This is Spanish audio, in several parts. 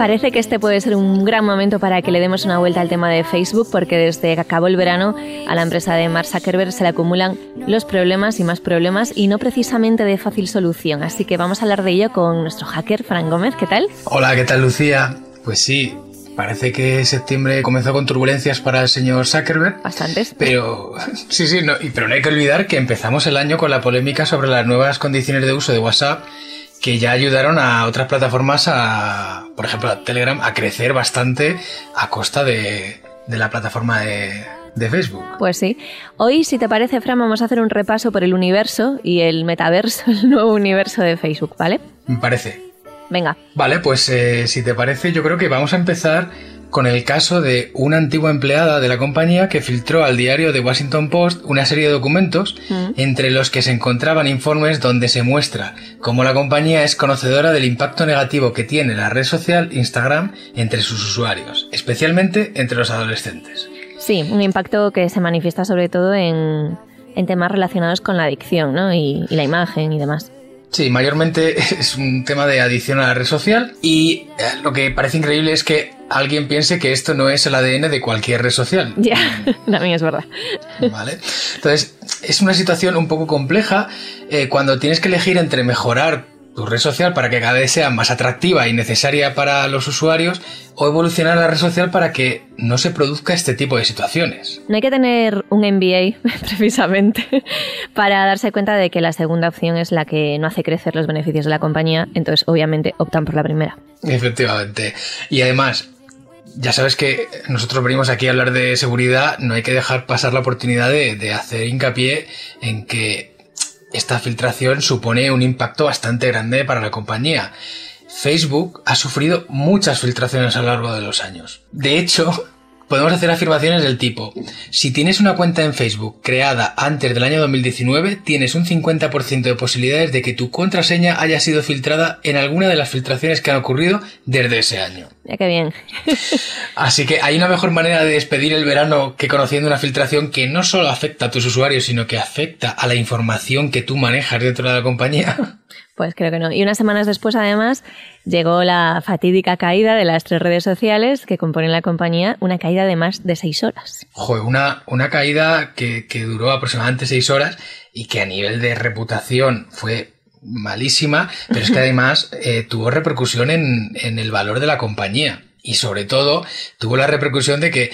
Parece que este puede ser un gran momento para que le demos una vuelta al tema de Facebook, porque desde que acabó el verano a la empresa de Mark Zuckerberg se le acumulan los problemas y más problemas y no precisamente de fácil solución. Así que vamos a hablar de ello con nuestro hacker, Fran Gómez. ¿Qué tal? Hola, ¿qué tal Lucía? Pues sí, parece que septiembre comenzó con turbulencias para el señor Zuckerberg. Bastantes. Pero sí, sí, no, pero no hay que olvidar que empezamos el año con la polémica sobre las nuevas condiciones de uso de WhatsApp que ya ayudaron a otras plataformas a, por ejemplo, a Telegram, a crecer bastante a costa de, de la plataforma de, de Facebook. Pues sí. Hoy, si te parece, Fran, vamos a hacer un repaso por el universo y el metaverso, el nuevo universo de Facebook, ¿vale? Me parece. Venga. Vale, pues eh, si te parece, yo creo que vamos a empezar con el caso de una antigua empleada de la compañía que filtró al diario The Washington Post una serie de documentos Mm. entre los que se encontraban informes donde se muestra cómo la compañía es conocedora del impacto negativo que tiene la red social Instagram entre sus usuarios, especialmente entre los adolescentes. Sí, un impacto que se manifiesta sobre todo en, en temas relacionados con la adicción, ¿no? Y, y la imagen y demás. Sí, mayormente es un tema de adicción a la red social y eh, lo que parece increíble es que alguien piense que esto no es el ADN de cualquier red social. Ya, también es verdad. ¿Vale? Entonces, es una situación un poco compleja eh, cuando tienes que elegir entre mejorar tu red social para que cada vez sea más atractiva y necesaria para los usuarios o evolucionar la red social para que no se produzca este tipo de situaciones. No hay que tener un MBA, precisamente, para darse cuenta de que la segunda opción es la que no hace crecer los beneficios de la compañía, entonces obviamente optan por la primera. Efectivamente. Y además, ya sabes que nosotros venimos aquí a hablar de seguridad, no hay que dejar pasar la oportunidad de, de hacer hincapié en que esta filtración supone un impacto bastante grande para la compañía. Facebook ha sufrido muchas filtraciones a lo largo de los años. De hecho, podemos hacer afirmaciones del tipo, si tienes una cuenta en Facebook creada antes del año 2019, tienes un 50% de posibilidades de que tu contraseña haya sido filtrada en alguna de las filtraciones que han ocurrido desde ese año. Ya que bien. Así que hay una mejor manera de despedir el verano que conociendo una filtración que no solo afecta a tus usuarios, sino que afecta a la información que tú manejas dentro de la compañía. Pues creo que no. Y unas semanas después, además, llegó la fatídica caída de las tres redes sociales que componen la compañía, una caída de más de seis horas. Joder, una, una caída que, que duró aproximadamente seis horas y que a nivel de reputación fue malísima, pero es que además eh, tuvo repercusión en, en el valor de la compañía. Y sobre todo tuvo la repercusión de que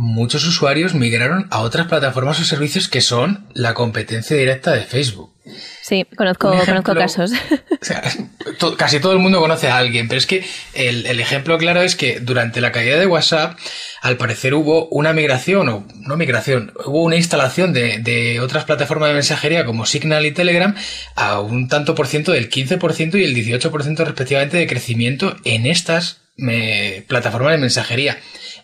muchos usuarios migraron a otras plataformas o servicios que son la competencia directa de Facebook. Sí, conozco, conozco casos. O sea, to- casi todo el mundo conoce a alguien, pero es que el, el ejemplo claro es que durante la caída de WhatsApp, al parecer hubo una migración, o no migración, hubo una instalación de, de otras plataformas de mensajería como Signal y Telegram a un tanto por ciento del 15% y el 18% respectivamente de crecimiento en estas eh, plataformas de mensajería.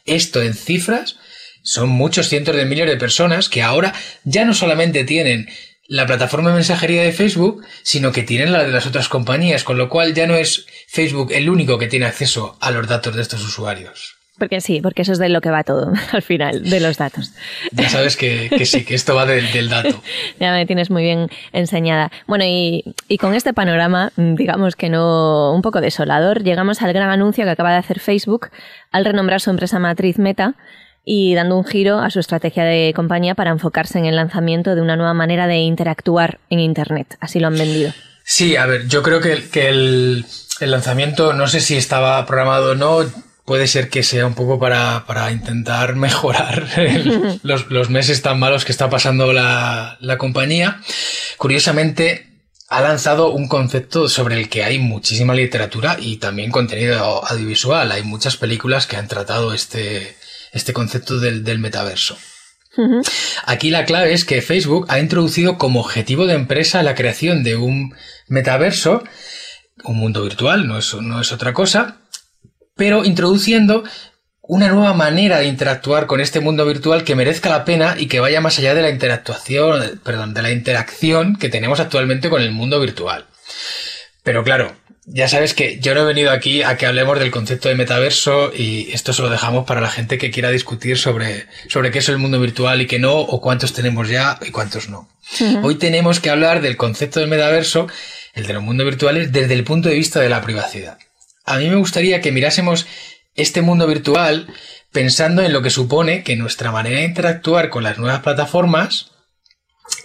Esto en cifras son muchos cientos de miles de personas que ahora ya no solamente tienen la plataforma de mensajería de Facebook, sino que tienen la de las otras compañías, con lo cual ya no es Facebook el único que tiene acceso a los datos de estos usuarios. Porque sí, porque eso es de lo que va todo, al final, de los datos. Ya sabes que, que sí, que esto va del, del dato. Ya me tienes muy bien enseñada. Bueno, y, y con este panorama, digamos que no un poco desolador, llegamos al gran anuncio que acaba de hacer Facebook al renombrar su empresa matriz Meta y dando un giro a su estrategia de compañía para enfocarse en el lanzamiento de una nueva manera de interactuar en Internet. Así lo han vendido. Sí, a ver, yo creo que, que el, el lanzamiento, no sé si estaba programado o no, puede ser que sea un poco para, para intentar mejorar el- los, los meses tan malos que está pasando la, la compañía. Curiosamente, ha lanzado un concepto sobre el que hay muchísima literatura y también contenido audiovisual. Hay muchas películas que han tratado este, este concepto del, del metaverso. Aquí la clave es que Facebook ha introducido como objetivo de empresa la creación de un metaverso, un mundo virtual, no es, no es otra cosa, pero introduciendo una nueva manera de interactuar con este mundo virtual que merezca la pena y que vaya más allá de la interactuación, perdón, de la interacción que tenemos actualmente con el mundo virtual. Pero claro, ya sabes que yo no he venido aquí a que hablemos del concepto de metaverso y esto se lo dejamos para la gente que quiera discutir sobre, sobre qué es el mundo virtual y qué no, o cuántos tenemos ya y cuántos no. Hoy tenemos que hablar del concepto del metaverso, el de los mundos virtuales, desde el punto de vista de la privacidad. A mí me gustaría que mirásemos este mundo virtual pensando en lo que supone que nuestra manera de interactuar con las nuevas plataformas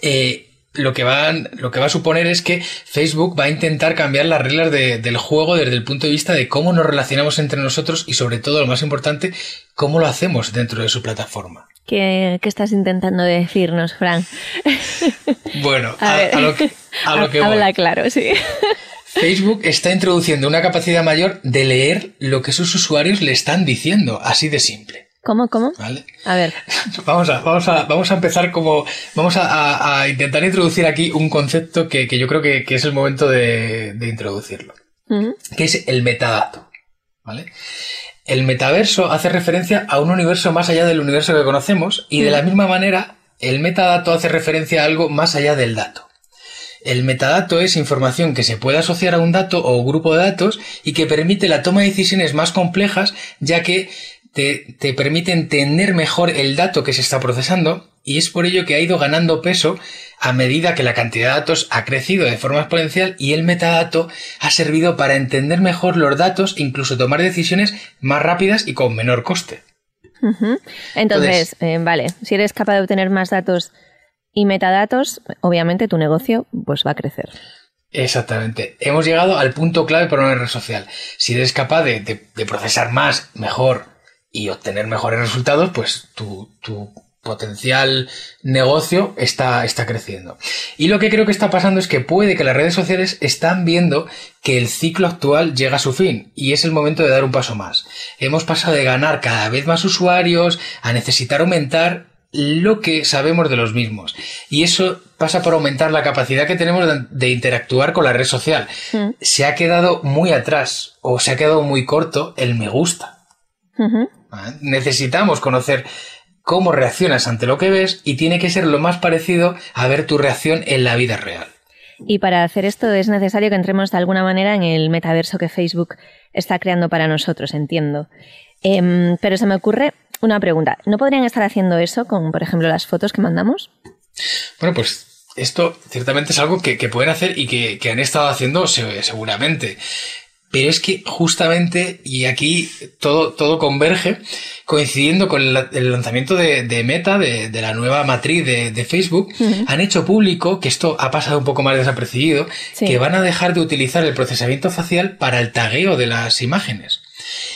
eh, lo que, van, lo que va a suponer es que Facebook va a intentar cambiar las reglas del juego desde el punto de vista de cómo nos relacionamos entre nosotros y sobre todo, lo más importante, cómo lo hacemos dentro de su plataforma. ¿Qué, estás intentando decirnos, Fran? Bueno, a, lo que, a lo que Habla claro, sí. Facebook está introduciendo una capacidad mayor de leer lo que sus usuarios le están diciendo, así de simple. ¿Cómo, cómo? ¿Vale? A ver. Vamos a, vamos a, vamos a empezar como. Vamos a, intentar introducir aquí un concepto que, yo creo que, es el momento de, introducirlo. Que es el metadato. ¿Vale? El metaverso hace referencia a un universo más allá del universo que conocemos y de la misma manera el metadato hace referencia a algo más allá del dato. El metadato es información que se puede asociar a un dato o grupo de datos y que permite la toma de decisiones más complejas ya que te, te, permite entender mejor el dato que se está procesando y es por ello que ha ido ganando peso a medida que la cantidad de datos ha crecido de forma exponencial y el metadato ha servido para entender mejor los datos e incluso tomar decisiones más rápidas y con menor coste. Entonces, eh, vale, si eres capaz de obtener más datos y metadatos, obviamente tu negocio pues va a crecer. Exactamente. Hemos llegado al punto clave para una red social. Si eres capaz de, procesar más, mejor y obtener mejores resultados, pues tu, tu potencial negocio está, está creciendo. Y lo que creo que está pasando es que puede que las redes sociales están viendo que el ciclo actual llega a su fin y es el momento de dar un paso más. Hemos pasado de ganar cada vez más usuarios a necesitar aumentar lo que sabemos de los mismos. Y eso pasa por aumentar la capacidad que tenemos de, interactuar con la red social. Mm. Se ha quedado muy atrás o se ha quedado muy corto el me gusta. Necesitamos conocer cómo reaccionas ante lo que ves y tiene que ser lo más parecido a ver tu reacción en la vida real. Y para hacer esto es necesario que entremos de alguna manera en el metaverso que Facebook está creando para nosotros, entiendo. Em, pero se me ocurre una pregunta. ¿No podrían estar haciendo eso con, por ejemplo, las fotos que mandamos? Bueno, pues esto ciertamente es algo que, pueden hacer y que, han estado haciendo seguramente. Pero es que justamente, y aquí todo, todo converge, coincidiendo con el, lanzamiento de, Meta, de, la nueva matriz de, Facebook, han hecho público, que esto ha pasado un poco más desapercibido, que van a dejar de utilizar el procesamiento facial para el tagueo de las imágenes.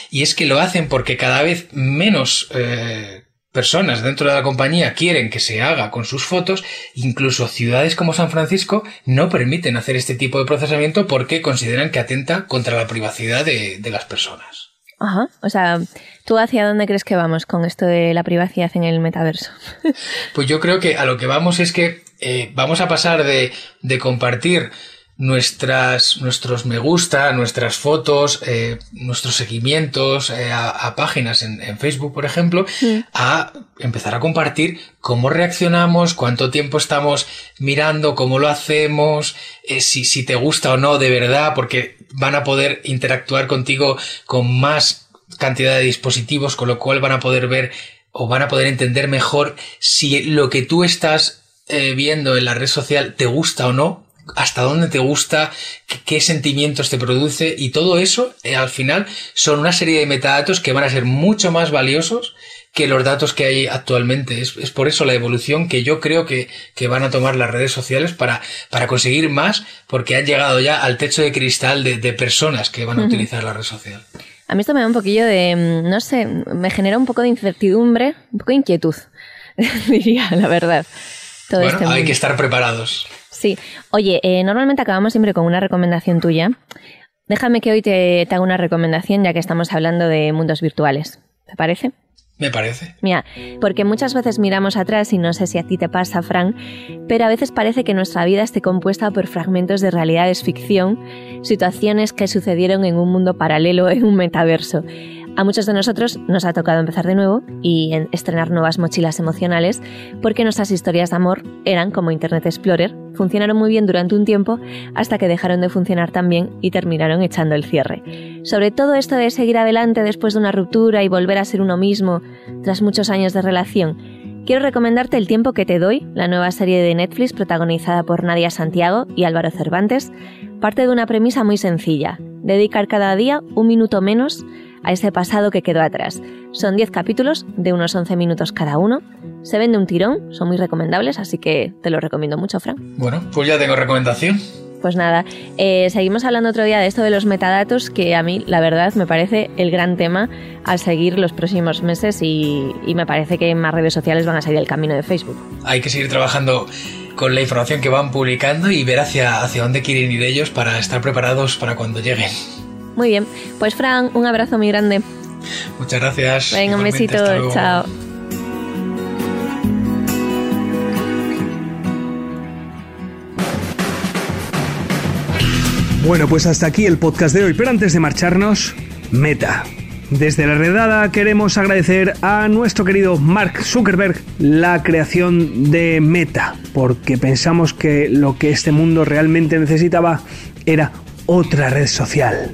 Y es que lo hacen porque cada vez menos eh, personas dentro de la compañía quieren que se haga con sus fotos, incluso ciudades como San Francisco no permiten hacer este tipo de procesamiento porque consideran que atenta contra la privacidad de, las personas. Ajá, o sea, ¿tú hacia dónde crees que vamos con esto de la privacidad en el metaverso? pues yo creo que a lo que vamos es que eh, vamos a pasar de, de compartir nuestras, nuestros me gusta, nuestras fotos, eh, nuestros seguimientos eh, a, páginas en, Facebook, por ejemplo, a empezar a compartir cómo reaccionamos, cuánto tiempo estamos mirando, cómo lo hacemos, eh, si, si te gusta o no de verdad, porque van a poder interactuar contigo con más cantidad de dispositivos, con lo cual van a poder ver o van a poder entender mejor si lo que tú estás viendo en la red social te gusta o no, hasta dónde te gusta, qué, sentimientos te produce y todo eso eh, al final son una serie de metadatos que van a ser mucho más valiosos que los datos que hay actualmente. Es, por eso la evolución que yo creo que, van a tomar las redes sociales para, para, conseguir más, porque han llegado ya al techo de cristal de, personas que van a utilizar la red social. A mí esto me da un poquillo de, mm, no sé, me genera un poco de incertidumbre, un poco de inquietud, diría, la verdad. bueno, este hay que estar preparados. Sí. Oye, eh, normalmente acabamos siempre con una recomendación tuya. Déjame que hoy te, haga una recomendación ya que estamos hablando de mundos virtuales. ¿Te parece? Me parece. Mira, porque muchas veces miramos atrás y no sé si a ti te pasa, Fran, pero a veces parece que nuestra vida esté compuesta por fragmentos de realidades ficción, situaciones que sucedieron en un mundo paralelo, en un metaverso. A muchos de nosotros nos ha tocado empezar de nuevo y estrenar nuevas mochilas emocionales porque nuestras historias de amor eran como Internet Explorer, funcionaron muy bien durante un tiempo hasta que dejaron de funcionar tan bien y terminaron echando el cierre. Sobre todo esto de seguir adelante después de una ruptura y volver a ser uno mismo tras muchos años de relación, quiero recomendarte El tiempo que te doy, la nueva serie de Netflix protagonizada por Nadia Santiago y Álvaro Cervantes, parte de una premisa muy sencilla, dedicar cada día un minuto menos a ese pasado que quedó atrás. Son 10 capítulos de unos 11 minutos cada uno. Se vende un tirón, son muy recomendables, así que te lo recomiendo mucho, Frank. Bueno, pues ya tengo recomendación. Pues nada, eh, seguimos hablando otro día de esto de los metadatos, que a mí la verdad me parece el gran tema a seguir los próximos meses y, y me parece que más redes sociales van a seguir el camino de Facebook. Hay que seguir trabajando con la información que van publicando y ver hacia, hacia dónde quieren ir ellos para estar preparados para cuando lleguen. Muy bien, pues Fran, un abrazo muy grande. Muchas gracias. Venga, un besito, chao. Bueno, pues hasta aquí el podcast de hoy, pero antes de marcharnos, meta. Desde la redada queremos agradecer a nuestro querido Mark Zuckerberg la creación de Meta, porque pensamos que lo que este mundo realmente necesitaba era otra red social.